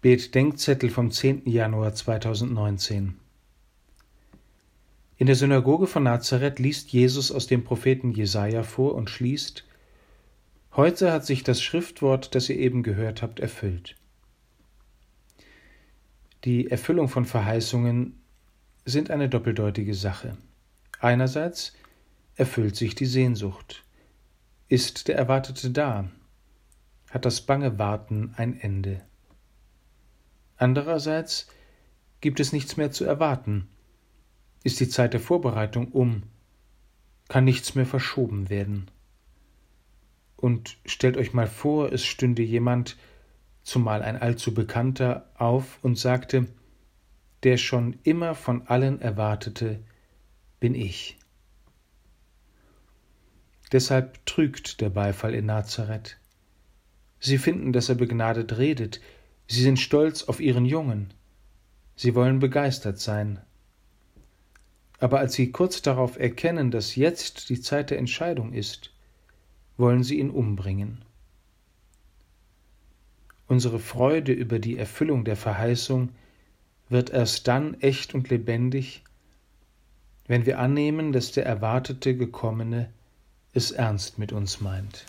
Bet-Denkzettel vom 10. Januar 2019 In der Synagoge von Nazareth liest Jesus aus dem Propheten Jesaja vor und schließt: Heute hat sich das Schriftwort, das ihr eben gehört habt, erfüllt. Die Erfüllung von Verheißungen sind eine doppeldeutige Sache. Einerseits erfüllt sich die Sehnsucht. Ist der Erwartete da? Hat das bange Warten ein Ende? Andererseits gibt es nichts mehr zu erwarten. Ist die Zeit der Vorbereitung um, kann nichts mehr verschoben werden. Und stellt euch mal vor, es stünde jemand, zumal ein allzu bekannter, auf und sagte, der schon immer von allen erwartete, bin ich. Deshalb trügt der Beifall in Nazareth. Sie finden, dass er begnadet redet, Sie sind stolz auf ihren Jungen. Sie wollen begeistert sein. Aber als sie kurz darauf erkennen, dass jetzt die Zeit der Entscheidung ist, wollen sie ihn umbringen. Unsere Freude über die Erfüllung der Verheißung wird erst dann echt und lebendig, wenn wir annehmen, dass der erwartete Gekommene es ernst mit uns meint.